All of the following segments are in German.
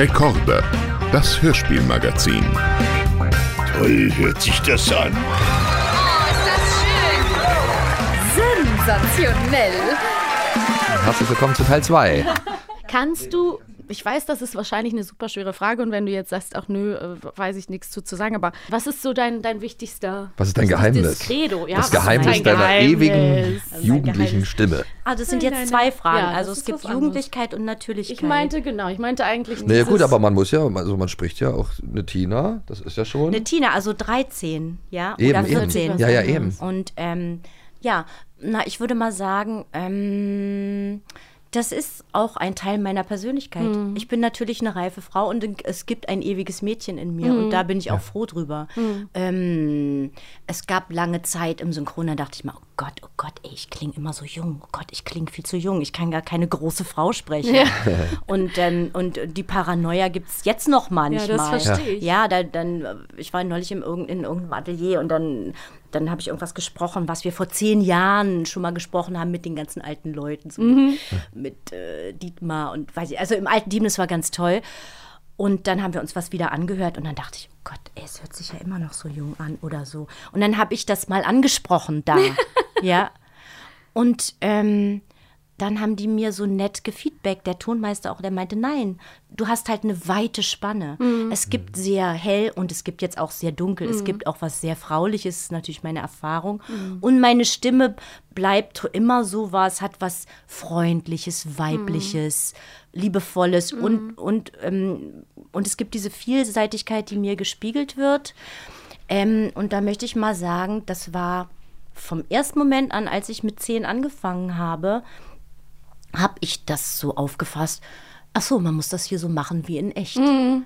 Rekorde, das Hörspielmagazin. Toll hört sich das an. Sensationell. Herzlich willkommen zu Teil 2. Kannst du, ich weiß, das ist wahrscheinlich eine super schwere Frage und wenn du jetzt sagst, ach nö, äh, weiß ich nichts zu, zu sagen, aber was ist so dein, dein wichtigster Was ist dein Geheimnis? Das Credo, ja. das Geheimnis dein deiner Geheimnis? ewigen ist jugendlichen Geheimnis. Stimme. Ah, das sind Nein, jetzt nein, zwei. Fragen. Ja, also es gibt. Jugendlichkeit und Natürlichkeit. Ich meinte, genau, ich meinte eigentlich Naja gut, aber man muss ja, also man spricht ja auch eine Tina, das ist ja schon. Eine Tina, also 13, ja? Eben, Oder eben. 14. Ja, ja, eben. Und ähm, ja, na, ich würde mal sagen, ähm, das ist auch ein Teil meiner Persönlichkeit. Mhm. Ich bin natürlich eine reife Frau und es gibt ein ewiges Mädchen in mir Mhm. und da bin ich auch froh drüber. Ähm, es gab lange Zeit im Synchron, da dachte ich mal, oh Gott, oh Gott, ey, ich klinge immer so jung. Oh Gott, ich klinge viel zu jung. Ich kann gar keine große Frau sprechen. Und, ähm, und die Paranoia gibt es jetzt noch manchmal. verstehe ich. Ja, da, dann, äh, ich war neulich im, irgend- in irgendeinem Atelier und dann, dann habe ich irgendwas gesprochen, was wir vor zehn Jahren schon mal gesprochen haben mit den ganzen alten Leuten, so Mhm. mit, äh, Dietmar und weiß ich, also im alten Team, das war ganz toll. Und dann haben wir uns was wieder angehört und dann dachte ich, oh Gott, ey, es hört sich ja immer noch so jung an oder so. Und dann habe ich das mal angesprochen da. ja. Und ähm, dann haben die mir so nett gefeedbackt, der Tonmeister auch, der meinte, nein, du hast halt eine weite Spanne. Es gibt sehr hell und es gibt jetzt auch sehr dunkel. Es gibt auch was sehr Frauliches, ist natürlich meine Erfahrung. Und meine Stimme bleibt immer so was, hat was Freundliches, Weibliches, Liebevolles und, und, ähm, und es gibt diese Vielseitigkeit, die mir gespiegelt wird. Ähm, und da möchte ich mal sagen, das war vom ersten Moment an, als ich mit zehn angefangen habe, habe ich das so aufgefasst. Ach so, man muss das hier so machen wie in echt.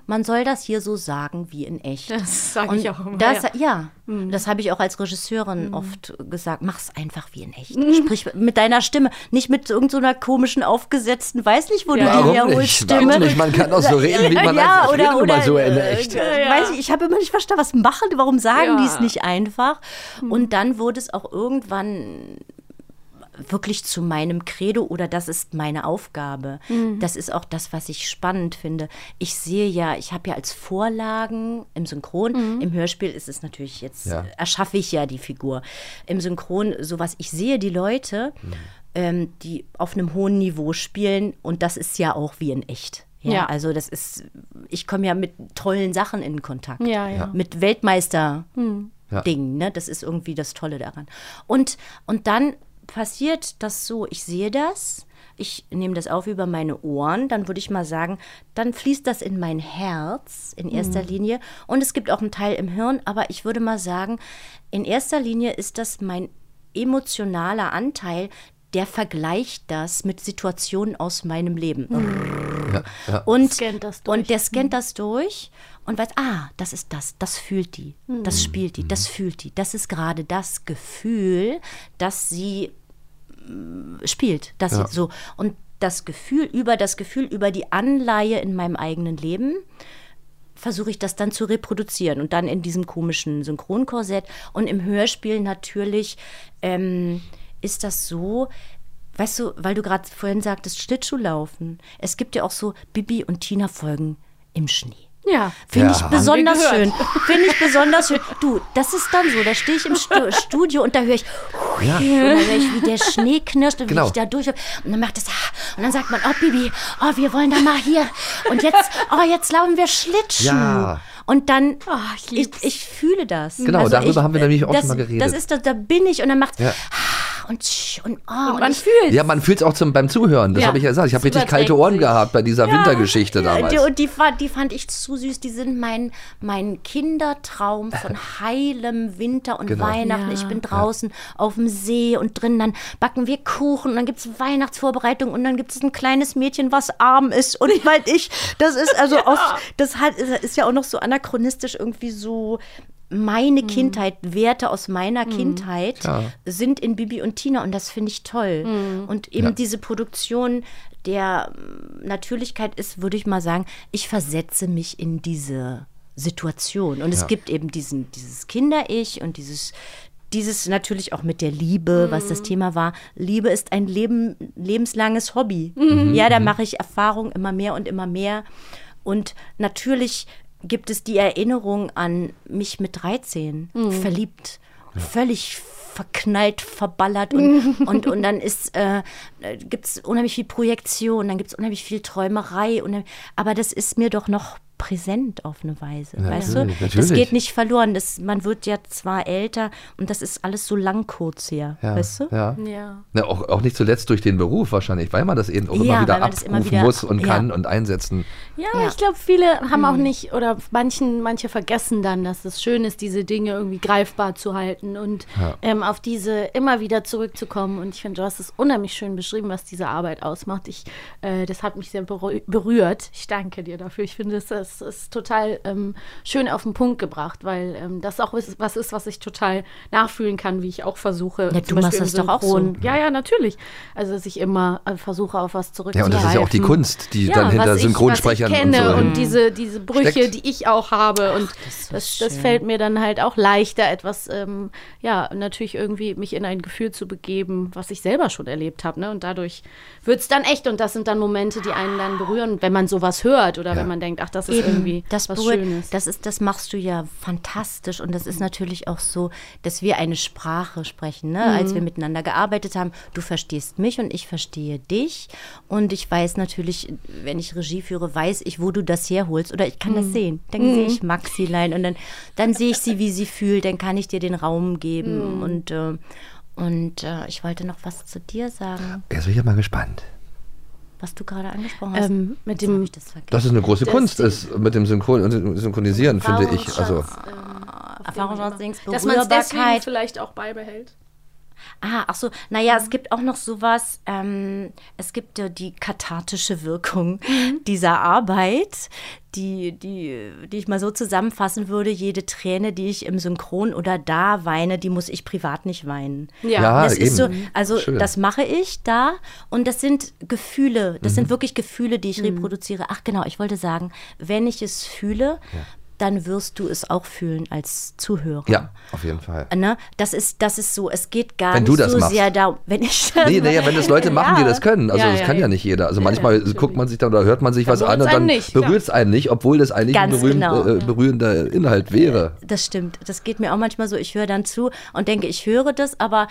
Man soll das hier so sagen wie in echt. Mhm. Das sag Und ich auch immer, Das, ja. ja, Mhm. das habe ich auch als Regisseurin oft gesagt. Mach's einfach wie in echt. Sprich mit deiner Stimme, nicht mit irgendeiner komischen aufgesetzten, weiß nicht, wo Ja. du die herholst? Stimme. Nicht? Man kann auch so reden, wie man ja, einfach oder, redet, oder, so in äh, echt. äh, Weiß ich, ich habe immer nicht verstanden, was machen warum sagen Ja. die es nicht einfach? Und dann wurde es auch irgendwann wirklich zu meinem Credo oder das ist meine Aufgabe. Das ist auch das, was ich spannend finde. Ich sehe ja, ich habe ja als Vorlagen im Synchron, im Hörspiel ist es natürlich jetzt, Ja. erschaffe ich ja die Figur. Im Synchron sowas, ich sehe die Leute, ähm, die auf einem hohen Niveau spielen und das ist ja auch wie in echt. Ja, Ja. also das ist, ich komme ja mit tollen Sachen in Kontakt. Ja, ja. Mit Weltmeister. Ja. Ding, ne? Das ist irgendwie das Tolle daran. Und, und dann passiert das so, ich sehe das, ich nehme das auf über meine Ohren, dann würde ich mal sagen, dann fließt das in mein Herz in erster Linie. Und es gibt auch einen Teil im Hirn, aber ich würde mal sagen, in erster Linie ist das mein emotionaler Anteil, der vergleicht das mit Situationen aus meinem Leben. Und, Scannt das durch. und der scannt das durch und weiß, ah, das ist das, das fühlt die, das spielt die, das fühlt die. Das ist gerade das Gefühl, das sie mm, spielt. Das Ja. so. Und das Gefühl, über das Gefühl, über die Anleihe in meinem eigenen Leben, versuche ich das dann zu reproduzieren und dann in diesem komischen Synchronkorsett. Und im Hörspiel natürlich ähm, ist das so, weißt du, weil du gerade vorhin sagtest, Schlittschuhlaufen. Es gibt ja auch so Bibi und Tina Folgen im Schnee. Ja. Finde Ja. ich besonders schön. Finde ich besonders schön. Du, das ist dann so, da stehe ich im Stu Studio und da höre ich, Ja. höre ich, wie der Schnee knirscht und Genau. wie ich da durch. Und dann macht das, und dann sagt man, oh Bibi, oh, wir wollen da mal hier. Und jetzt, oh, jetzt laufen wir Schlittschuh. Ja. Und dann, Ah, ich ich, ich fühle das. Genau, darüber haben wir nämlich auch das, schon mal geredet. Das ist, das, da bin ich und dann macht Ja. Und, tsch und, oh, Und man fühlt Ja, man fühlt es auch zum, beim Zuhören. Das Ja. habe ich ja gesagt. Ich habe richtig kalte Ohren gehabt bei dieser Wintergeschichte damals. Die, und die, fand- die fand ich zu süß. Die sind mein, mein Kindertraum von heilem Winter und Genau. Weihnachten. Ja. Ich bin draußen auf dem See und drin, dann backen wir Kuchen und dann gibt es Weihnachtsvorbereitung und dann gibt es ein kleines Mädchen, was arm ist. Und weil ich, das ist also aus, das hat, ist ja auch noch so anachronistisch irgendwie so. Meine Kindheit, Werte aus meiner Kindheit Ja. sind in Bibi und Tina und das finde ich toll. Und eben Ja. diese Produktion der mm, Natürlichkeit ist, würde ich mal sagen, ich versetze mich in diese Situation. Und es Ja. gibt eben diesen, dieses Kinder-Ich und dieses, dieses natürlich auch mit der Liebe, was das Thema war. Liebe ist ein Leben, lebenslanges Hobby. Ja, da mache ich Erfahrung immer mehr und immer mehr. Und natürlich gibt es die Erinnerung an mich mit 13, verliebt, völlig verknallt, verballert und, und, und dann ist, äh, gibt es unheimlich viel Projektion, dann gibt es unheimlich viel Träumerei. Und, aber das ist mir doch noch präsent auf eine Weise, weißt du? natürlich, Das geht nicht verloren. Das, man wird ja zwar älter und das ist alles so lang kurz her, Ja, weißt du? Ja. Ja. Ja, auch, auch nicht zuletzt durch den Beruf wahrscheinlich, weil man das eben auch Ja, immer wieder das abrufen immer wieder- muss und ja. kann und einsetzen. Ja, Ja. ich glaube, viele haben auch nicht, oder manchen, manche vergessen dann, dass es schön ist, diese Dinge irgendwie greifbar zu halten und ähm, auf diese immer wieder zurückzukommen. Und ich finde, du hast es unheimlich schön beschrieben, was diese Arbeit ausmacht. Ich, äh, das hat mich sehr berü- berührt. Ich danke dir dafür. Ich finde, es das ist total ähm, schön auf den Punkt gebracht, weil ähm, das auch ist, was ist, was ich total nachfühlen kann, wie ich auch versuche. Ja, zum du machst das doch auch so. Ja, ja, natürlich. Also, dass ich immer äh, versuche, auf was Ja, zurückzugreifen. und das ist ja auch die Kunst, die dann hinter was ich- Synchronsprechern was ich kenne und so. und diese, diese Brüche, steckt. die ich auch habe. Und ist das, das, schön. fällt mir dann halt auch leichter, etwas, ähm, ja, natürlich irgendwie mich in ein Gefühl zu begeben, was ich selber schon erlebt habe. Ne? Und dadurch wird es dann echt. Und das sind dann Momente, die einen dann berühren, wenn man sowas hört oder Ja. wenn man denkt, ach, das ist irgendwie das was berührt- Schönes. Das, ist, das machst du ja fantastisch und das ist natürlich auch so, dass wir eine Sprache sprechen. Ne? Als Mhm. wir miteinander gearbeitet haben, du verstehst mich und ich verstehe dich und ich weiß natürlich, wenn ich Regie führe, weiß ich, wo du das herholst oder ich kann Mhm. das sehen. Dann sehe ich Maxilein und dann, dann sehe ich sie, wie sie fühlt, dann kann ich dir den Raum Mhm. geben und, äh, und äh, ich wollte noch was zu dir sagen, Jetzt bin ich ja mal gespannt. Was du gerade angesprochen hast. Ähm, mit Jetzt dem ich das. Dass es eine große Das Kunst ist mit dem Synchron dem Synchronisieren, finde ich. Also, Erfahrungsdings, dass man es deswegen vielleicht auch beibehält. Ah, ach so, naja, es gibt auch noch sowas, ähm, es gibt ja die kathartische Wirkung dieser Arbeit, die, die, die ich mal so zusammenfassen würde, jede Träne, die ich im Synchron oder da weine, die muss ich privat nicht weinen. Ja. Ja, das ist so, eben. also Schön. das mache ich da und das sind Gefühle, das sind wirklich Gefühle, die ich reproduziere. Ach genau, ich wollte sagen, wenn ich es fühle, dann wirst du es auch fühlen als Zuhörer. ja, auf jeden Fall. Ne? Das ist, das ist so, es geht gar Wenn nicht du das so machst. sehr da, wenn ich das Nee, naja, wenn das Leute machen, die das können. Also Ja, das ja, kann ja nicht jeder. Also manchmal guckt man sich dann oder hört man sich was an und dann klar. berührt es einen nicht, obwohl das eigentlich ein Ganz berührend, genau. äh, berührender Inhalt wäre. Das stimmt. Das geht mir auch manchmal so. Ich höre dann zu und denke, ich höre das, aber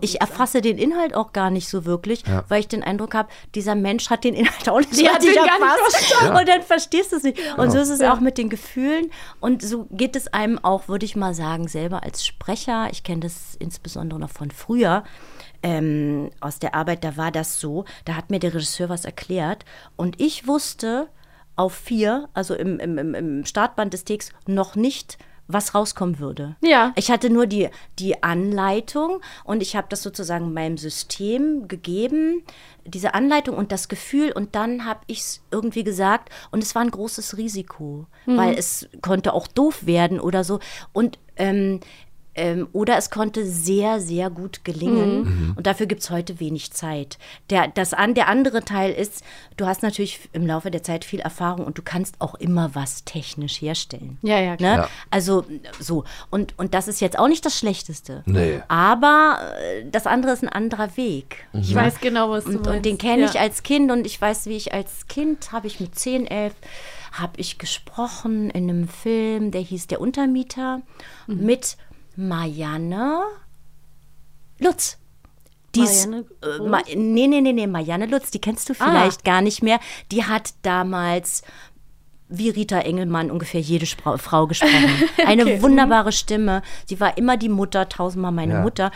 ich erfasse den Inhalt auch gar nicht so wirklich, Ja. weil ich den Eindruck habe, dieser Mensch hat den Inhalt auch nicht so Die hat richtig den gar nicht erfasst. Und dann verstehst du es nicht. Und so ist es Ja. auch mit den Gefühlen. Und so geht es einem auch, würde ich mal sagen, selber als Sprecher. Ich kenne das insbesondere noch von früher. Ähm, aus der Arbeit, da war das so, da hat mir der Regisseur was erklärt und ich wusste auf vier, also im, im, im, im Startband des Takes, noch nicht, was rauskommen würde. Ja. Ich hatte nur die, die Anleitung und ich habe das sozusagen meinem System gegeben, diese Anleitung und das Gefühl und dann habe ich es irgendwie gesagt und es war ein großes Risiko, weil es konnte auch doof werden oder so und ähm, ähm, oder es konnte sehr, sehr gut gelingen. Und dafür gibt es heute wenig Zeit. Der, das an, der andere Teil ist, du hast natürlich im Laufe der Zeit viel Erfahrung und du kannst auch immer was technisch herstellen. Ja, ja, klar. Ne? Ja. Also so. Und, und das ist jetzt auch nicht das Schlechteste. Nee. Aber äh, das andere ist ein anderer Weg. Ich weiß genau, was du Und, meinst. und den kenne ich Ja. als Kind und ich weiß, wie ich als Kind, habe ich mit 10, 11, habe ich gesprochen in einem Film, der hieß Der Untermieter, Mhm. mit Marianne Lutz. Die ist, Marianne äh, Ma nee, nee, nee, nee, Marianne Lutz, die kennst du Ah. vielleicht gar nicht mehr. Die hat damals wie Rita Engelmann ungefähr jede Spra Frau gesprochen. Eine Okay. wunderbare Stimme. Sie war immer die Mutter, tausendmal meine Ja. Mutter.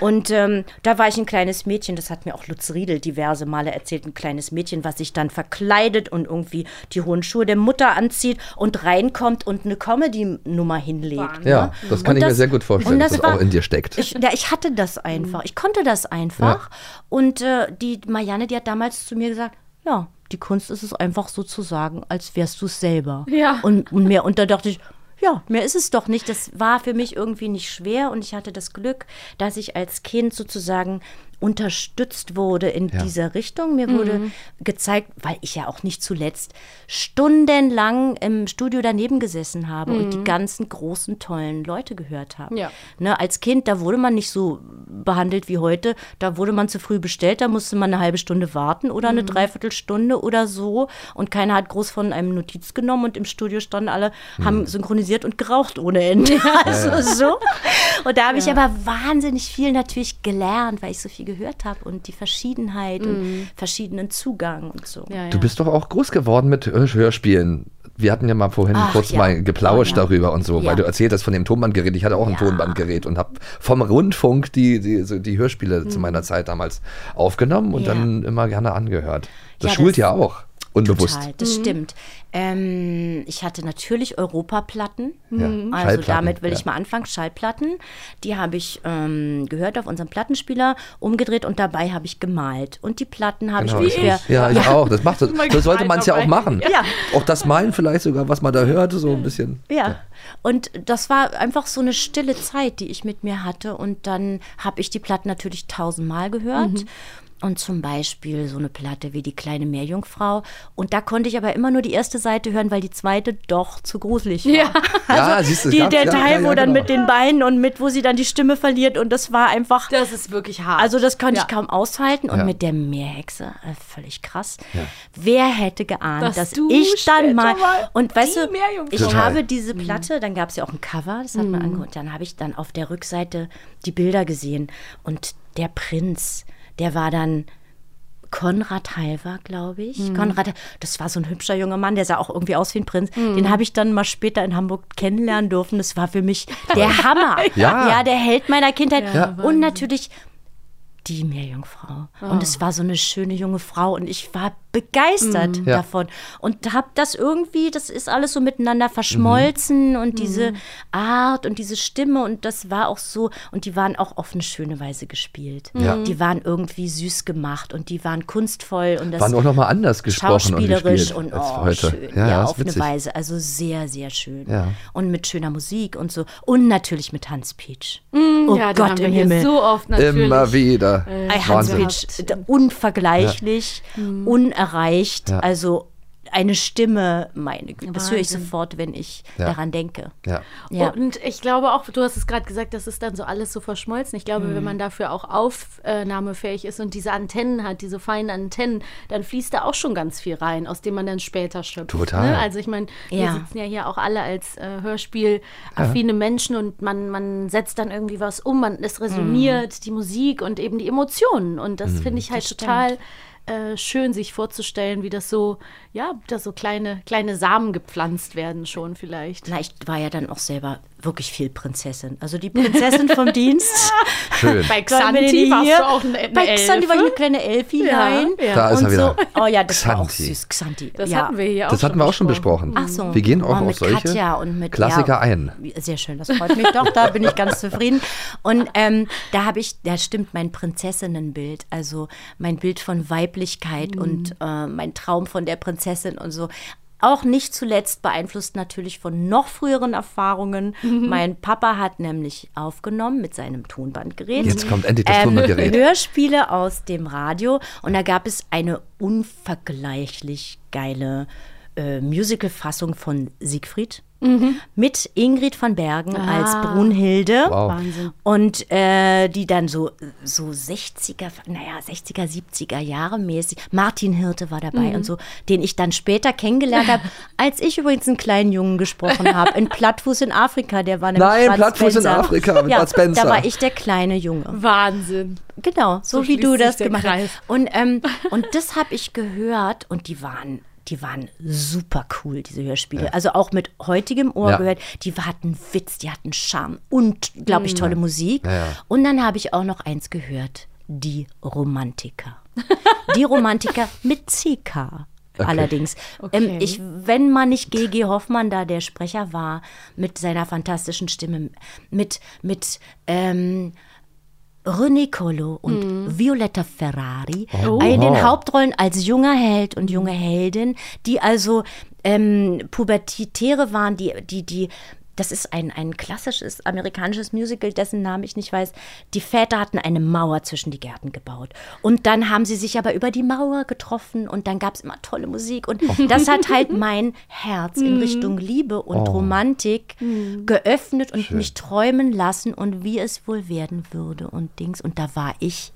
Und ähm, da war ich ein kleines Mädchen, das hat mir auch Lutz Riedel diverse Male erzählt, ein kleines Mädchen, was sich dann verkleidet und irgendwie die hohen Schuhe der Mutter anzieht und reinkommt und eine Comedy-Nummer hinlegt. Ja, ne? das kann Und ich mir sehr gut vorstellen, und dass das war- auch in dir steckt. Ich, ja, ich hatte das einfach. Ich konnte das einfach. Und äh, die Marianne, die hat damals zu mir gesagt, ja, die Kunst ist es einfach so zu sagen, als wärst du es selber. Ja. Und, und mehr, und da dachte ich, ja, mehr ist es doch nicht. Das war für mich irgendwie nicht schwer und ich hatte das Glück, dass ich als Kind sozusagen unterstützt wurde in Ja. dieser Richtung. Mir wurde gezeigt, weil ich ja auch nicht zuletzt stundenlang im Studio daneben gesessen habe und die ganzen großen, tollen Leute gehört habe. Ja. Ne, als Kind, da wurde man nicht so behandelt wie heute. Da wurde man zu früh bestellt, da musste man eine halbe Stunde warten oder eine Dreiviertelstunde oder so. Und keiner hat groß von einem Notiz genommen und im Studio standen alle, haben synchronisiert und geraucht ohne Ende. Also so. Und da habe ich aber wahnsinnig viel natürlich gelernt, weil ich so viel gehört habe und die Verschiedenheit und verschiedenen Zugang und so. Ja, ja. Du bist doch auch groß geworden mit Hör- Hörspielen. Wir hatten ja mal vorhin Ach, kurz ja. mal geplauscht Oh, ja. darüber und so, Ja. weil du erzählt hast von dem Tonbandgerät. Ich hatte auch ein Ja. Tonbandgerät und habe vom Rundfunk die, die, so die Hörspiele zu meiner Zeit damals aufgenommen und Mhm. Ja. dann immer gerne angehört. Das Ja, schult das- ja auch, unbewusst. Total, das stimmt. Ähm, ich hatte natürlich Europaplatten. Ja. Also Schallplatten, damit will ja. ich mal anfangen. Schallplatten. Die habe ich ähm, gehört auf unserem Plattenspieler, umgedreht und dabei habe ich gemalt. Und die Platten habe Genau, ich ich ungefähr. auch. Ja, ich auch. Das macht So sollte man es ja auch machen. Ja. Auch das Malen vielleicht sogar, was man da hört, so ein bisschen. Ja, und das war einfach so eine stille Zeit, die ich mit mir hatte. Und dann habe ich die Platten natürlich tausendmal gehört. Und zum Beispiel so eine Platte wie Die kleine Meerjungfrau. Und da konnte ich aber immer nur die erste Seite hören, weil die zweite doch zu gruselig war. Ja. ja, siehst du, Die, der ja, Teil, ja, ja, wo dann genau. mit den Beinen und mit, wo sie dann die Stimme verliert. Und das war einfach. Das ist wirklich hart. Also das konnte Ja. ich kaum aushalten. Und Ja. mit der Meerhexe, äh, völlig krass. Wer hätte geahnt, Dass dass, du ich dann mal... mal Und weißt du, ich Total. habe diese Platte, dann gab es ja auch ein Cover, das hat man angeguckt. Dann habe ich dann auf der Rückseite die Bilder gesehen. Und der Prinz, der war dann... Konrad Halver, glaube ich. Konrad, das war so ein hübscher junger Mann, der sah auch irgendwie aus wie ein Prinz. Den habe ich dann mal später in Hamburg kennenlernen dürfen. Das war für mich der Hammer. Ja. ja, der Held meiner Kindheit. Ja. Und natürlich die Meerjungfrau. Und es war so eine schöne junge Frau und ich war begeistert Ja. davon. Und habe das irgendwie, das ist alles so miteinander verschmolzen und diese Art und diese Stimme und das war auch so, und die waren auch auf eine schöne Weise gespielt. Ja. Die waren irgendwie süß gemacht und die waren kunstvoll und das Waren auch nochmal anders gesprochen und schauspielerisch gespielt und, oh, heute. schön. Ja, Ja, auf eine. Weise. Also sehr, sehr schön. Ja. Und mit schöner Musik und so. Und natürlich mit Hans Pietsch. oh Mm, ja, den Gott im hier Himmel. so oft natürlich. Immer wieder. Ey, Hans Wahnsinn. Pitsch, unvergleichlich, unerreicht. Ja. Also eine Stimme, meine Güte, das höre ich sofort, wenn ich Ja. daran denke. Ja. Ja. Und ich glaube auch, du hast es gerade gesagt, das ist dann so alles so verschmolzen. Ich glaube, Mhm. wenn man dafür auch aufnahmefähig ist und diese Antennen hat, diese feinen Antennen, dann fließt da auch schon ganz viel rein, aus dem man dann später schöpft. Total. Ne? Also ich meine, wir Ja. sitzen ja hier auch alle als äh, Hörspiel-affine Menschen und man, man setzt dann irgendwie was um, man, es resoniert, die Musik und eben die Emotionen. Und das finde ich halt Das total äh, schön, sich vorzustellen, wie das so, ja, da so kleine, kleine Samen gepflanzt werden schon vielleicht. Na, ich war ja dann auch selber wirklich viel Prinzessin. Also die Prinzessin vom Dienst. Schön. Bei Xanti warst hier? du auch eine, eine Bei Xanti war ich eine Elfe. kleine Elfilein. Ja, ja. Da ist er wieder. So. Oh ja, das war auch Xanti. süß. Xanti. Das ja. hatten wir hier auch Das hatten wir auch schon besprochen. Ach so. Wir gehen auch Oh, auf solche Katja und mit Klassiker ja, ein. Sehr schön, das freut mich doch. Da bin ich ganz zufrieden. Und ähm, da habe ich, da stimmt mein Prinzessinnenbild, also mein Bild von Weiblichkeit Mhm. und äh, mein Traum von der Prinzessin und so. Auch nicht zuletzt beeinflusst natürlich von noch früheren Erfahrungen. Mhm. Mein Papa hat nämlich aufgenommen mit seinem Tonbandgerät. Jetzt kommt endlich das ähm, Tonbandgerät. Hörspiele aus dem Radio und da gab es eine unvergleichlich geile äh, Musical-Fassung von Siegfried mit Ingrid van Bergen als Brunhilde. Wow. Wahnsinn. Und äh, die dann so, so 60er, naja, 60er, 70er Jahre mäßig. Martin Hirte war dabei und so, den ich dann später kennengelernt habe, als ich übrigens einen kleinen Jungen gesprochen habe. In Plattfuß in Afrika, der war nämlich Nein, Bud Plattfuß in. Afrika mit ja, Bud Spencer. Da war ich der kleine Junge. Wahnsinn. Genau, so, So wie du das gemacht hast. Und, ähm, und das habe ich gehört und die waren, die waren super cool, diese Hörspiele. Also auch mit heutigem Ohr Ja. gehört. Die hatten Witz, die hatten Charme und, glaube ich, tolle Musik. Ja, ja. Und dann habe ich auch noch eins gehört: Die Romantiker. Die Romantiker mit CK. Allerdings. Ähm, Okay. ich, wenn man nicht G.G. Hoffmann da der Sprecher war, mit seiner fantastischen Stimme, mit, mit ähm, René Collo und Violetta Ferrari Oh. in den. Hauptrollen als junger Held und junge Heldin, die also ähm, Pubertäre waren, die, die, die das ist ein, ein klassisches amerikanisches Musical, dessen Namen ich nicht weiß. Die Väter hatten eine Mauer zwischen die Gärten gebaut. Und dann haben sie sich aber über die Mauer getroffen und dann gab es immer tolle Musik. Und das hat halt mein Herz in Richtung Liebe und Romantik geöffnet und mich träumen lassen und wie es wohl werden würde und Dings. Und da war ich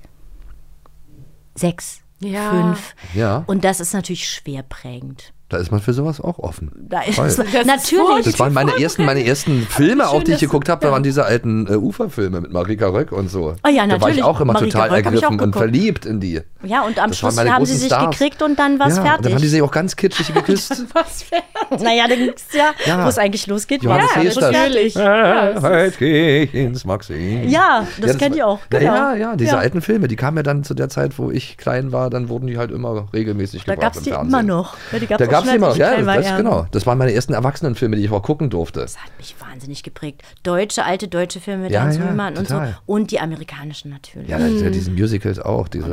sechs, Ja. fünf. Ja. Und das ist natürlich schwer prägend. Da ist man für sowas auch offen. Da ist Voll. es, ist natürlich. Das waren meine ersten, meine ersten Filme, auch die ich geguckt habe, da waren diese alten äh, Uferfilme mit Marika Röck und so. Ah ja, Da war ich natürlich. auch immer Marika total Röck ergriffen und verliebt in die. Ja, und am Das Schluss haben sie sich Stars. gekriegt und dann war es ja, fertig. Dann haben die sich auch ganz kitschig geküsst. Was fertig. naja, dann ging's ja, Ja. wo es eigentlich losgeht. Johannes ja, das ist das. natürlich. Ja, heute geh ich ins Maxim. Ja, das kennt war- ihr auch, Ja, genau. ja, ja, diese Ja. alten Filme, die kamen ja dann zu der Zeit, wo ich klein war, dann wurden die halt immer regelmäßig Da gebracht gab es die immer noch. Ja, die gab's Da gab es immer, ja, war, das, ja. genau. Das waren meine ersten Erwachsenenfilme, die ich auch gucken durfte. Das hat mich wahnsinnig geprägt. Deutsche, alte deutsche Filme mit Ja, Hans ja, und so. Und die amerikanischen natürlich. Ja, ja, diese Musicals auch, diese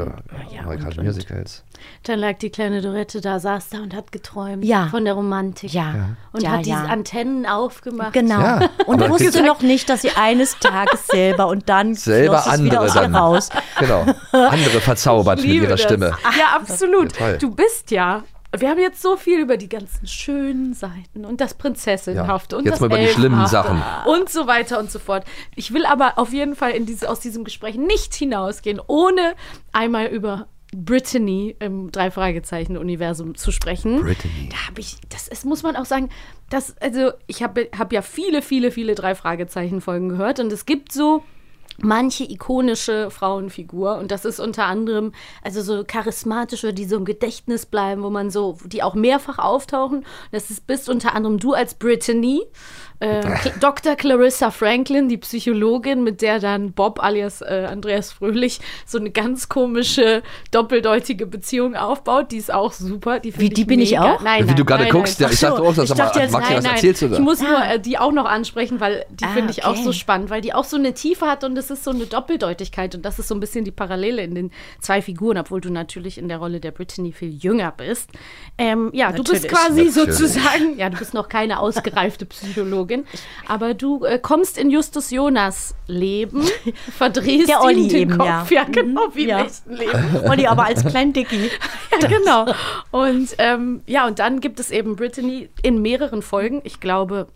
ja, amerikanischen und- und- Musicals. Dann lag die kleine Dorette da, saß da und hat geträumt Ja. von der Romantik. Ja. Und ja, hat diese. Antennen aufgemacht. Genau. Ja, und aber wusste noch nicht, dass sie eines Tages selber und dann Selber floss es wieder andere dann. raus. Genau. Andere verzaubert mit ihrer das. Stimme. Ja, absolut. Du bist ja. Wir haben jetzt so viel über die ganzen schönen Seiten und das Prinzessinhafte und Jetzt das mal über die schlimmen Sachen. und so weiter und so fort. Ich will aber auf jeden Fall diese, aus diesem Gespräch nicht hinausgehen, ohne einmal über Brittany im Drei-Fragezeichen-Universum zu sprechen. Brittany. Da habe ich, das ist, muss man auch sagen, das, also ich habe hab ja viele, viele, viele Drei-Fragezeichen-Folgen gehört und es gibt so manche ikonische Frauenfigur und das ist unter anderem also so charismatische, die so im Gedächtnis bleiben, wo man so, die auch mehrfach auftauchen. Das ist bist unter anderem du als Brittany, äh, Cl- Dr. Clarissa Franklin, die Psychologin, mit der dann Bob alias äh, Andreas Fröhlich so eine ganz komische doppeldeutige Beziehung aufbaut. Die ist auch super. Die Wie, die bin ich mega. auch? Nein, Wie nein, du gerade guckst, nein. ja, ich dachte auch, ich sag mal, dachte jetzt, Maxi, was erzählst du da? Ich muss nur Ah. äh, die auch noch ansprechen, weil die Ah, finde ich auch okay. so spannend, weil die auch so eine Tiefe hat und es ist so eine Doppeldeutigkeit und das ist so ein bisschen die Parallele in den zwei Figuren, obwohl du natürlich in der Rolle der Brittany viel jünger bist. Ähm, ja, du bist Natürlich. quasi Natürlich. sozusagen, ja, du bist noch keine ausgereifte Psychologin, aber du äh, kommst in Justus Jonas Leben, verdrehst Der Olli den eben, Kopf, ja. ja, genau, Mhm, wie ja. im echten Leben. Olli aber als klein Dicky. Ja, genau. Und ähm, ja, und dann gibt es eben Brittany in mehreren Folgen. Ich glaube,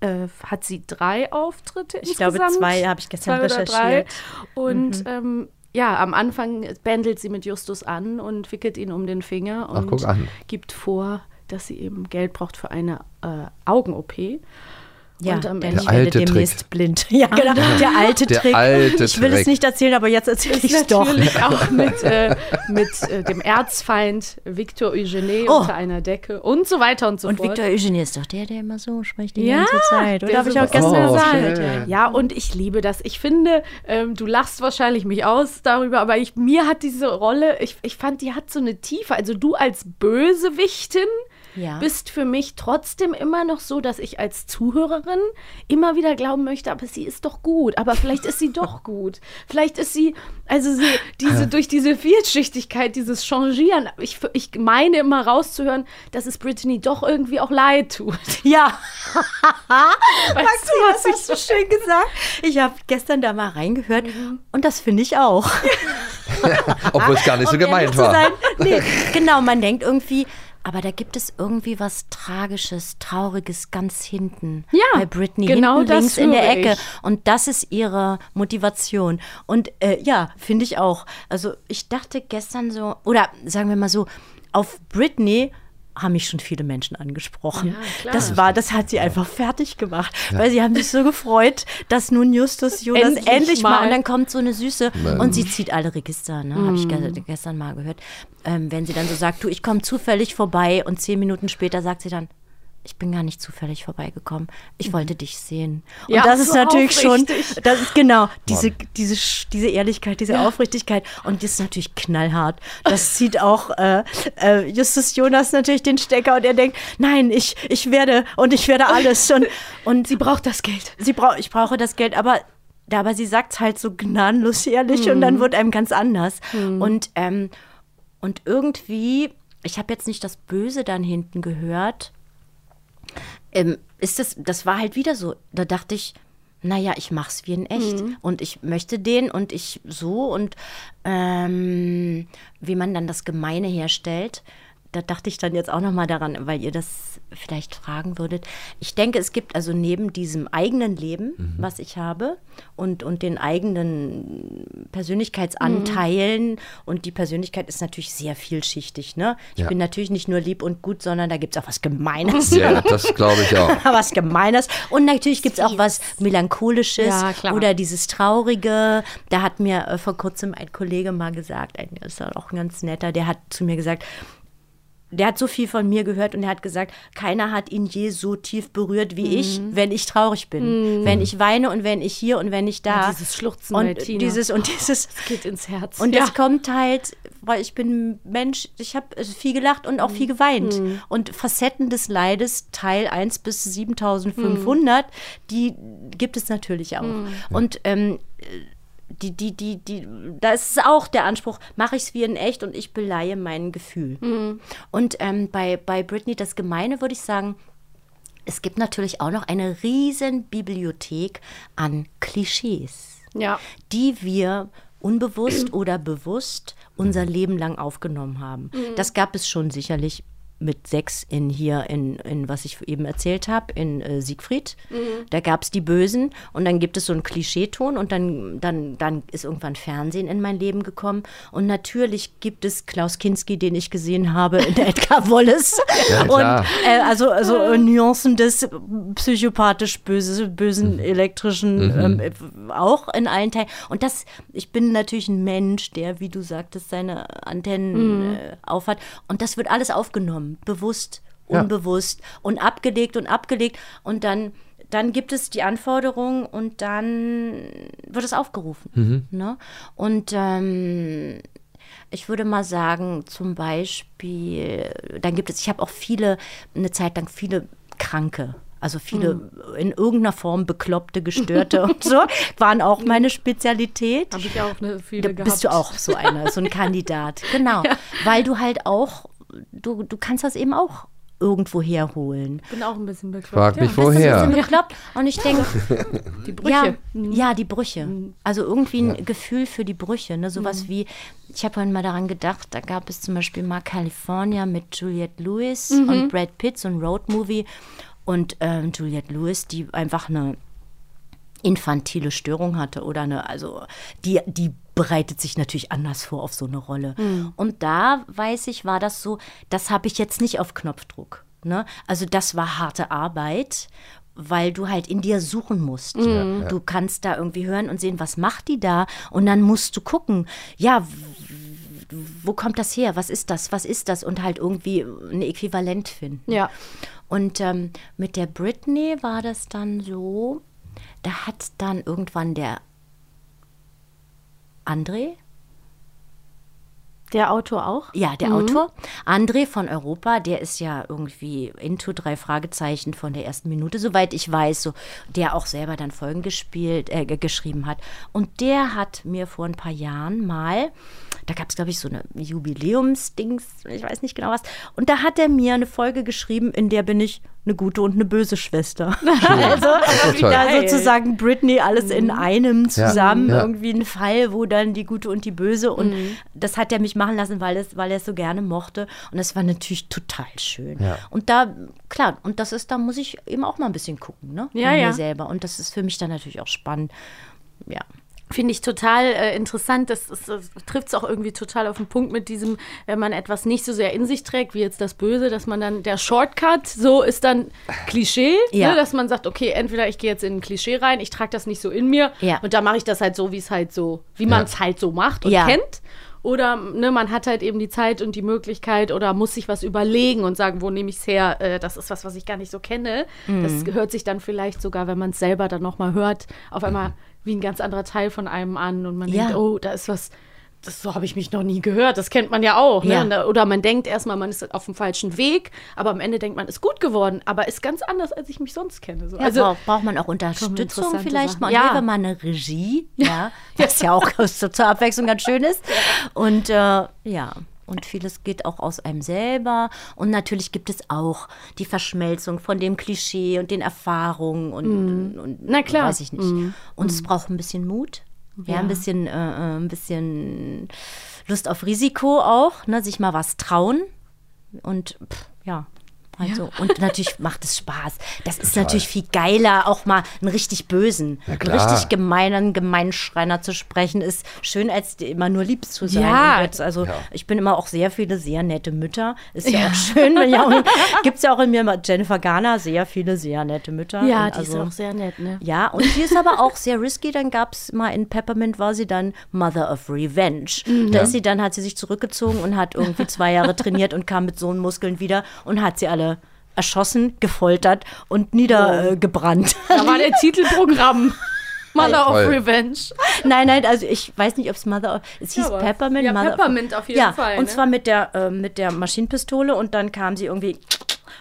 äh, hat sie drei Auftritte Ich glaube, insgesamt? zwei habe ich gestern Zwei recherchiert. Und ähm, ja, am Anfang bändelt sie mit Justus an und wickelt ihn um den Finger und guck an. gibt vor, dass sie eben Geld braucht für eine äh, Augen-OP. Ja, Und am Ende- ich werde alte demnächst blind. Ja, genau. Der alte Der Trick. alte ich will es Trick. nicht erzählen, aber jetzt erzähle ich es doch. Natürlich auch mit, äh, mit äh, dem Erzfeind Victor Eugene Oh. unter einer Decke und so weiter und so Und fort. Victor Eugenie ist doch der, der immer so spricht die Ja, ganze Zeit. Oder der habe ich auch gestern Oh, gesagt? schön. Ja, und ich liebe das. Ich finde, ähm, du lachst wahrscheinlich mich aus darüber, aber ich, mir hat diese Rolle, ich, ich fand, die hat so eine Tiefe. Also du als Bösewichtin Ja. bist für mich trotzdem immer noch so, dass ich als Zuhörerin immer wieder glauben möchte, aber sie ist doch gut. Aber vielleicht ist sie doch gut. Vielleicht ist sie, also sie, diese, durch diese Vielschichtigkeit, dieses Changieren, ich, ich meine immer rauszuhören, dass es Brittany doch irgendwie auch leid tut. Ja. Weißt Maxi, du, was hast du schön gesagt? Ich habe gestern da mal reingehört und das finde ich auch. Obwohl es gar nicht so gemeint war. Sein. Nee, genau, man denkt irgendwie, aber da gibt es irgendwie was Tragisches, Trauriges ganz hinten. Ja, bei Britney, genau hinten das links in der Ecke. ich. Und das ist ihre Motivation. Und äh, ja, finde ich auch. Also ich dachte gestern so, oder sagen wir mal so, auf Britney haben mich schon viele Menschen angesprochen. Ja, klar. Das war, das hat sie einfach fertig gemacht, weil sie haben sich so gefreut, dass nun Justus Jonas Endlich endlich, mal. mal. und dann kommt so eine Süße und sie zieht alle Register, ne? Habe ich ge gestern mal gehört. Ähm, wenn sie dann so sagt, du, ich komme zufällig vorbei und zehn Minuten später sagt sie dann, ich bin gar nicht zufällig vorbeigekommen. Ich wollte dich sehen. Und Ja, das ist so natürlich schon, aufrichtig. das ist genau diese, diese, diese Ehrlichkeit, diese Aufrichtigkeit. Und das ist natürlich knallhart. Das zieht auch äh, äh, Justus Jonas natürlich den Stecker und er denkt, nein, ich, ich werde und ich werde alles. Und, und Sie braucht das Geld. sie brauch, ich brauche das Geld, aber, aber sie sagt es halt so gnadenlos ehrlich und Mhm. dann wird einem ganz anders. Und, ähm, und irgendwie, ich habe jetzt nicht das Böse dann hinten gehört. Ähm, ist das, das war halt wieder so. Da dachte ich, naja, ich mach's wie in echt. Und ich möchte den und ich so und ähm, wie man dann das Gemeine herstellt. Da dachte ich dann jetzt auch noch mal daran, weil ihr das vielleicht fragen würdet. Ich denke, es gibt also neben diesem eigenen Leben, was ich habe, und, und den eigenen Persönlichkeitsanteilen, und die Persönlichkeit ist natürlich sehr vielschichtig. Ne? Ich Ja. bin natürlich nicht nur lieb und gut, sondern da gibt es auch was Gemeines. Ja, das glaube ich auch. was Gemeines. Und natürlich gibt es auch was Melancholisches Ja, oder dieses Traurige. Da hat mir äh, vor kurzem ein Kollege mal gesagt, ein, ist auch ein ganz netter, der hat zu mir gesagt, der hat so viel von mir gehört und er hat gesagt, keiner hat ihn je so tief berührt wie ich, wenn ich traurig bin. Wenn ich weine und wenn ich hier und wenn ich da. Ja, dieses Schluchzen bei und Tina. dieses und dieses Geht ins Herz. und ja. das kommt halt, weil ich bin Mensch, ich habe viel gelacht und auch viel geweint. Und Facetten des Leides, Teil 1 bis 7500, die gibt es natürlich auch. Und ähm, die, die, die, die, da ist auch der Anspruch, mache ich es wie in echt und ich beleihe mein Gefühl. Und ähm, bei, bei Britney, das Gemeine würde ich sagen, es gibt natürlich auch noch eine riesen Bibliothek an Klischees ja. die wir unbewusst oder bewusst unser Leben lang aufgenommen haben. Das gab es schon sicherlich mit sechs in hier in, in was ich eben erzählt habe, in äh, Siegfried. Da gab es die Bösen und dann gibt es so einen Klischeeton und dann, dann, dann ist irgendwann Fernsehen in mein Leben gekommen. Und natürlich gibt es Klaus Kinski, den ich gesehen habe in Edgar Wallace. Ja, klar. und äh, also, also äh, Nuancen des psychopathisch böse, bösen elektrischen ähm, äh, auch in allen Teilen. Und das, ich bin natürlich ein Mensch, der, wie du sagtest, seine Antennen äh, aufhat. Und das wird alles aufgenommen, bewusst, Ja. unbewusst und abgelegt und abgelegt. Und dann, dann gibt es die Anforderung und dann wird es aufgerufen. Ne? Und ähm, ich würde mal sagen, zum Beispiel, dann gibt es, ich habe auch viele, eine Zeit lang viele Kranke. Also viele in irgendeiner Form bekloppte, gestörte und so, waren auch meine Spezialität. Habe ich auch eine Da viele gehabt. bist du auch so einer, so ein Kandidat. Genau. Weil du halt auch, du, du kannst das eben auch irgendwo herholen. bin auch ein bisschen bekloppt. Frag ja. mich, Das ist ein woher? bisschen bekloppt. Und ich denke, Die Brüche. Mhm. ja, ja, die Brüche. Also irgendwie ein Gefühl für die Brüche. Ne? Sowas Mhm. wie, ich habe vorhin mal daran gedacht, da gab es zum Beispiel mal California mit Juliette Lewis Mhm. und Brad Pitt, so ein Roadmovie. Und ähm, Juliette Lewis, die einfach eine infantile Störung hatte oder eine, also die, die bereitet sich natürlich anders vor auf so eine Rolle. Und da weiß ich, war das so, das habe ich jetzt nicht auf Knopfdruck. Ne? Also das war harte Arbeit, weil du halt in dir suchen musst. Du kannst da irgendwie hören und sehen, was macht die da? Und dann musst du gucken, ja, wo kommt das her? Was ist das? Was ist das? Und halt irgendwie ein Äquivalent finden. Ja. Und ähm, mit der Britney war das dann so, da hat dann irgendwann der André, Der Autor auch? ja, der Autor, André von Europa, der ist ja irgendwie into drei Fragezeichen von der ersten Minute, soweit ich weiß, so, der auch selber dann Folgen gespielt, äh, ge- geschrieben hat. Und der hat mir vor ein paar Jahren mal, da gab es, glaube ich, so eine Jubiläumsdings, ich weiß nicht genau was, und da hat er mir eine Folge geschrieben, in der bin ich eine gute und eine böse Schwester. also toll. da sozusagen Britney alles in einem zusammen, ja. irgendwie ein Fall, wo dann die gute und die böse und das hat er mich machen lassen, weil es, weil er es so gerne mochte und das war natürlich total schön. Ja. Und da, klar, und das ist, da muss ich eben auch mal ein bisschen gucken, ne? Ja, ja. mir selber und das ist für mich dann natürlich auch spannend. Ja. Finde ich total äh, interessant. Das, das, das trifft es auch irgendwie total auf den Punkt mit diesem, wenn man etwas nicht so sehr in sich trägt, wie jetzt das Böse, dass man dann der Shortcut so ist dann Klischee, Ja. ne, dass man sagt, okay, entweder ich gehe jetzt in ein Klischee rein, ich trage das nicht so in mir Ja. und da mache ich das halt so, wie es halt so, wie man es halt so macht und kennt. Oder ne, man hat halt eben die Zeit und die Möglichkeit oder muss sich was überlegen und sagen, wo nehme ich es her? Äh, das ist was, was ich gar nicht so kenne. Das hört sich dann vielleicht sogar, wenn man es selber dann nochmal hört, auf einmal wie ein ganz anderer Teil von einem an und man Ja. denkt, oh, da ist was, das so habe ich mich noch nie gehört. Das kennt man ja auch. Ne? Ja. Oder man denkt erstmal, man ist auf dem falschen Weg, aber am Ende denkt man, ist gut geworden, aber ist ganz anders, als ich mich sonst kenne. So. Ja, also braucht, braucht man auch Unterstützung vielleicht Sachen. mal. Ja. Wäre mal eine Regie, ja, was ja auch zur Abwechslung ganz schön ist. Und äh, ja, und vieles geht auch aus einem selber. Und natürlich gibt es auch die Verschmelzung von dem Klischee und den Erfahrungen und, und Na klar. weiß ich nicht. Und es braucht ein bisschen Mut. Ja, ein bisschen, äh, äh, ein bisschen Lust auf Risiko auch, ne, sich mal was trauen. Und pff, ja. Also, und natürlich macht es Spaß. Das ist natürlich viel geiler, auch mal einen richtig bösen, einen richtig gemeinen Gemeinschreiner zu sprechen, ist schön, als immer nur lieb zu sein. Ja. Jetzt, also, ich bin immer auch sehr viele sehr nette Mütter. Ist ja, auch schön. ja auch- Gibt's ja auch in mir mal Jennifer Garner, sehr viele sehr nette Mütter. Ja, Und die ist also, auch sehr nett, ne? ja, und die ist aber auch sehr risky. Dann gab es mal in Peppermint, war sie dann Mother of Revenge. Da ist sie dann, hat sie sich zurückgezogen und hat irgendwie zwei Jahre trainiert und kam mit so einen Muskeln wieder und hat sie alle erschossen, gefoltert und niedergebrannt. Da war der Titelprogramm. Mother of. Revenge. nein, nein, also ich weiß nicht, ob es Mother of. Es hieß aber- Peppermint. ja, Mother of- Peppermint auf jeden ja, Fall, Und ne? zwar mit der, äh, mit der Maschinenpistole und dann kam sie irgendwie.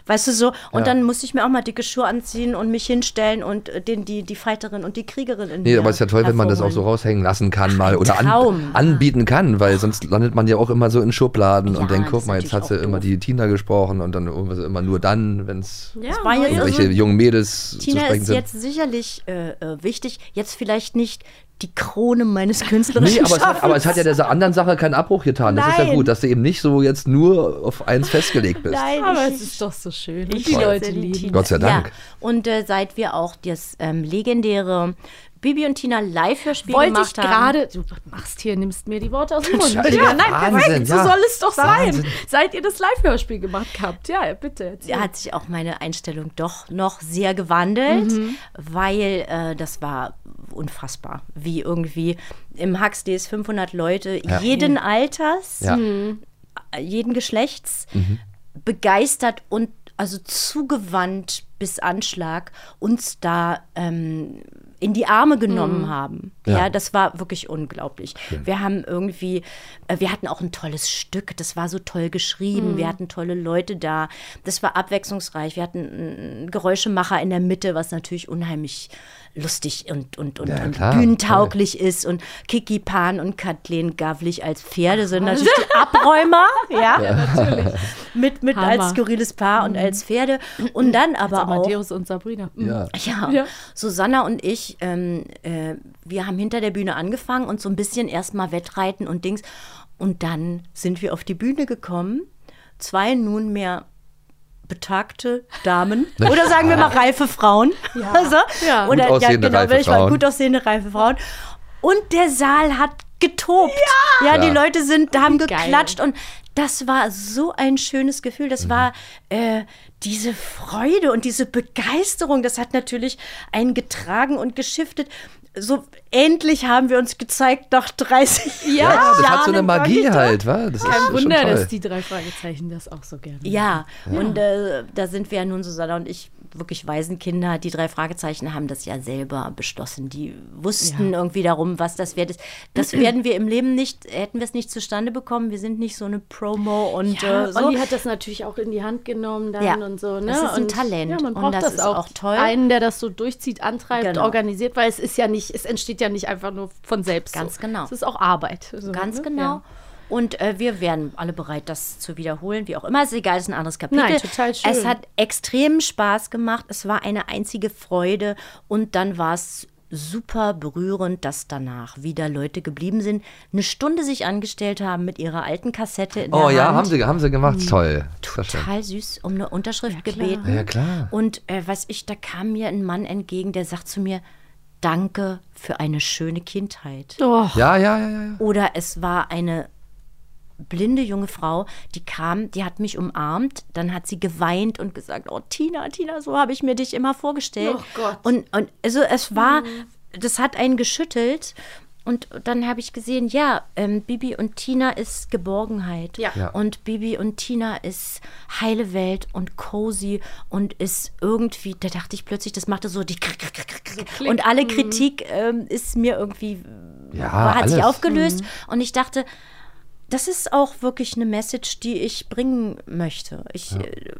Weißt du so? Und Ja. dann musste ich mir auch mal dicke Schuhe anziehen und mich hinstellen und äh, den, die, die Fighterin und die Kriegerin in Nee, mir aber es ist ja toll, wenn man das auch so raushängen lassen kann mal oder an, anbieten kann, weil sonst landet man ja auch immer so in Schubladen Ja, und denkt, guck ist mal, jetzt hat sie auch immer doof. die Tina gesprochen und dann irgendwas immer nur dann, wenn es Ja, war ja irgendwelche irre. jungen Mädels zu Tina sprechen ist sind. jetzt sicherlich äh, äh, wichtig. Jetzt vielleicht nicht die Krone meines künstlerischen Nee, aber es, hat, aber es hat ja dieser anderen Sache keinen Abbruch getan. Das ist ja Nein. gut, dass du eben nicht so jetzt nur auf eins festgelegt bist. Nein, Aber es ist doch so schön. Und ich die Leute lieben. Tina. Gott sei Dank. Ja. Und äh, seit wir auch das ähm, legendäre Bibi und Tina Live-Hörspiel Wollte ich gemacht haben. gerade, du machst hier, nimmst mir die Worte aus dem Mund. Scheiße, Ja, nein, Wahnsinn, perfekt, so ja. soll es doch sein. Wahnsinn. Seit ihr das Live-Hörspiel gemacht habt. Ja, bitte. erzähl. hat sich auch meine Einstellung doch noch sehr gewandelt, Mhm. weil äh, das war unfassbar, wie irgendwie im Huxleys 500 Leute jeden Alters, Ja. jeden Geschlechts Mhm. begeistert und also zugewandt bis Anschlag uns da ähm, in die Arme genommen Mhm. haben. Ja. Ja. das war wirklich unglaublich. Wir haben irgendwie, äh, wir hatten auch ein tolles Stück, das war so toll geschrieben, Mhm. wir hatten tolle Leute da, das war abwechslungsreich, wir hatten einen Geräuschemacher in der Mitte, was natürlich unheimlich lustig und, und, und, Ja, und klar, bühnentauglich ist und Kiki Pan und Kathleen Gavlich als Pferde sind natürlich die Abräumer, ja, mit, mit Hammer. als skurriles Paar und als Pferde und dann aber auch Amadeus und Sabrina. Mhm. Ja. ja, Ja. Susanna und ich, ähm, äh, wir haben hinter der Bühne angefangen und so ein bisschen erstmal Wettreiten und Dings. Und dann sind wir auf die Bühne gekommen. Zwei nunmehr betagte Damen oder sagen wir mal reife Frauen. Ja. Also, Ja. Oder Gut aussehende, genau, reife Frauen. gut aussehende reife Frauen. Und der Saal hat getobt. Ja, die Ja. Leute sind, haben Geil. geklatscht und das war so ein schönes Gefühl. Das war äh, diese Freude und diese Begeisterung. Das hat natürlich einen getragen und geschiftet. So endlich haben wir uns gezeigt nach 30 Ja, Ja, das hat so eine Jahren Magie halt, wa? Das ist Kein schon Wunder, toll. dass die drei Fragezeichen das auch so gerne Ja, und äh, da sind wir ja nun, Susanna und ich, wirklich Waisenkinder. Die drei Fragezeichen haben das ja selber beschlossen. Die wussten irgendwie darum, was das wert ist. Das werden wir im Leben nicht, hätten wir es nicht zustande bekommen. Wir sind nicht so eine Promo und Ja, äh, so. Olli hat das natürlich auch in die Hand genommen dann Ja, und so. Ne? das ist ein und, Talent Ja, man und braucht das das, ist auch, auch toll. Einen, der das so durchzieht, antreibt, Genau. organisiert, weil es ist ja nicht, es entsteht ja nicht einfach nur von selbst. Ganz so. genau. Es ist auch Arbeit. So, Ganz ne? genau. Ja. Und äh, wir wären alle bereit, das zu wiederholen, wie auch immer. Ist egal, ist ein anderes Kapitel. Nein, total schön. Es hat extrem Spaß gemacht. Es war eine einzige Freude. Und dann war es super berührend, dass danach wieder Leute geblieben sind, eine Stunde sich angestellt haben mit ihrer alten Kassette in Oh der ja, Hand. haben sie, haben sie gemacht. Toll. Sehr schön. Total süß, um eine Unterschrift gebeten. Ja, klar. Und äh, weiß ich, da kam mir ein Mann entgegen, der sagt zu mir, danke für eine schöne Kindheit. Ja, ja, ja, ja. ja. Oder es war eine blinde junge Frau, die kam, die hat mich umarmt, dann hat sie geweint und gesagt, oh Tina, Tina, so habe ich mir dich immer vorgestellt. Oh Gott. Und, und also es war, das hat einen geschüttelt. Und dann habe ich gesehen, ja, ähm, Bibi und Tina ist Geborgenheit. Ja. Ja. Und Bibi und Tina ist heile Welt und cozy und ist irgendwie, da dachte ich plötzlich, das machte so die Krick, Krick, Krick, und alle Kritik ähm, ist mir irgendwie Ja, hat sich alles. aufgelöst und ich dachte, das ist auch wirklich eine Message, die ich bringen möchte. Ich, äh,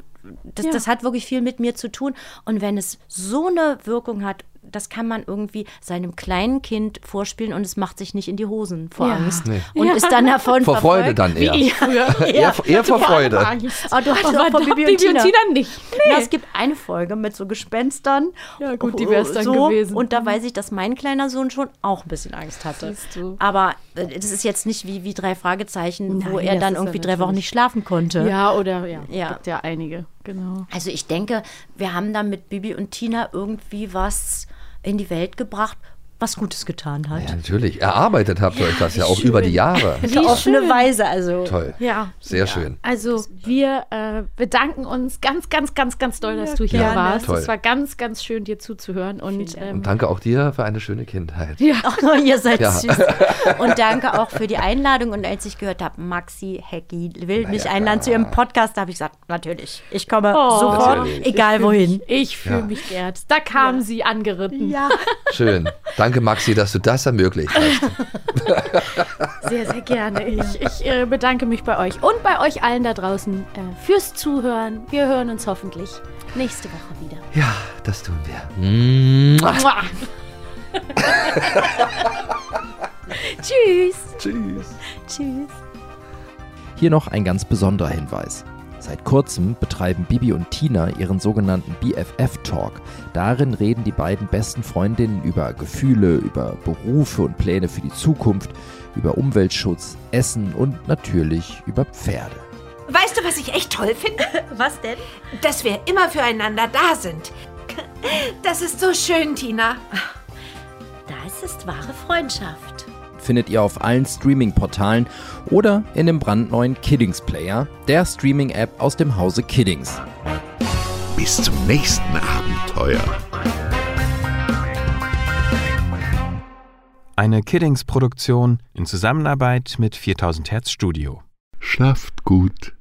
das, Ja. das hat wirklich viel mit mir zu tun. Und wenn es so eine Wirkung hat, das kann man irgendwie seinem kleinen Kind vorspielen und es macht sich nicht in die Hosen vor Ja. Angst. Nee. Und ist dann davon Vor Freude dann eher. Wie ich früher. Eher, eher vor Freude. Oh, du hast Aber auch von Bibi, und Tina. Tina nicht. Na, es gibt eine Folge mit so Gespenstern. Ja, gut, die wär's dann so. gewesen. Und da weiß ich, dass mein kleiner Sohn schon auch ein bisschen Angst hatte. Aber äh, das ist jetzt nicht wie, wie drei Fragezeichen, wo Nein, er das dann irgendwie ja drei Wochen nicht schlafen konnte. Ja, oder ja, Ja. gibt ja einige, genau. Also ich denke, wir haben da mit Bibi und Tina irgendwie was in die Welt gebracht, was Gutes getan hat. Ja, natürlich. Erarbeitet habt ihr euch das ja auch über die Jahre. Auf eine offene schön. Weise, also. Toll. Ja. Sehr schön. Also wir äh, bedanken uns ganz, ganz, ganz, ganz doll, dass du hier gerne. warst. Es war ganz, ganz schön, dir zuzuhören. Und ähm, Und danke auch dir für eine schöne Kindheit. Oh, ihr seid Ja. süß. Und danke auch für die Einladung. Und als ich gehört habe, Maxi Hecki will mich ja, einladen zu ihrem Podcast, da habe ich gesagt, natürlich, ich komme Oh. sofort, egal wohin. ich fühle Ja. mich geehrt. Da kam sie angeritten. Ja. Schön. Danke, Maxi, dass du das ermöglicht hast. Sehr, sehr gerne. Ich, ich äh, bedanke mich bei euch und bei euch allen da draußen äh, fürs Zuhören. Wir hören uns hoffentlich nächste Woche wieder. Ja, das tun wir. Mua. Tschüss. Tschüss. Tschüss. Hier noch ein ganz besonderer Hinweis. Seit kurzem betreiben Bibi und Tina ihren sogenannten BFF-Talk. Darin reden die beiden besten Freundinnen über Gefühle, über Berufe und Pläne für die Zukunft, über Umweltschutz, Essen und natürlich über Pferde. Weißt du, was ich echt toll finde? Was denn? Dass wir immer füreinander da sind. Das ist so schön, Tina. Das ist wahre Freundschaft. Findet ihr auf allen Streaming-Portalen oder in dem brandneuen Kiddings Player, der Streaming-App aus dem Hause Kiddings. Bis zum nächsten Abenteuer. Eine Kiddings-Produktion in Zusammenarbeit mit 4000 Hertz Studio. Schlaft gut.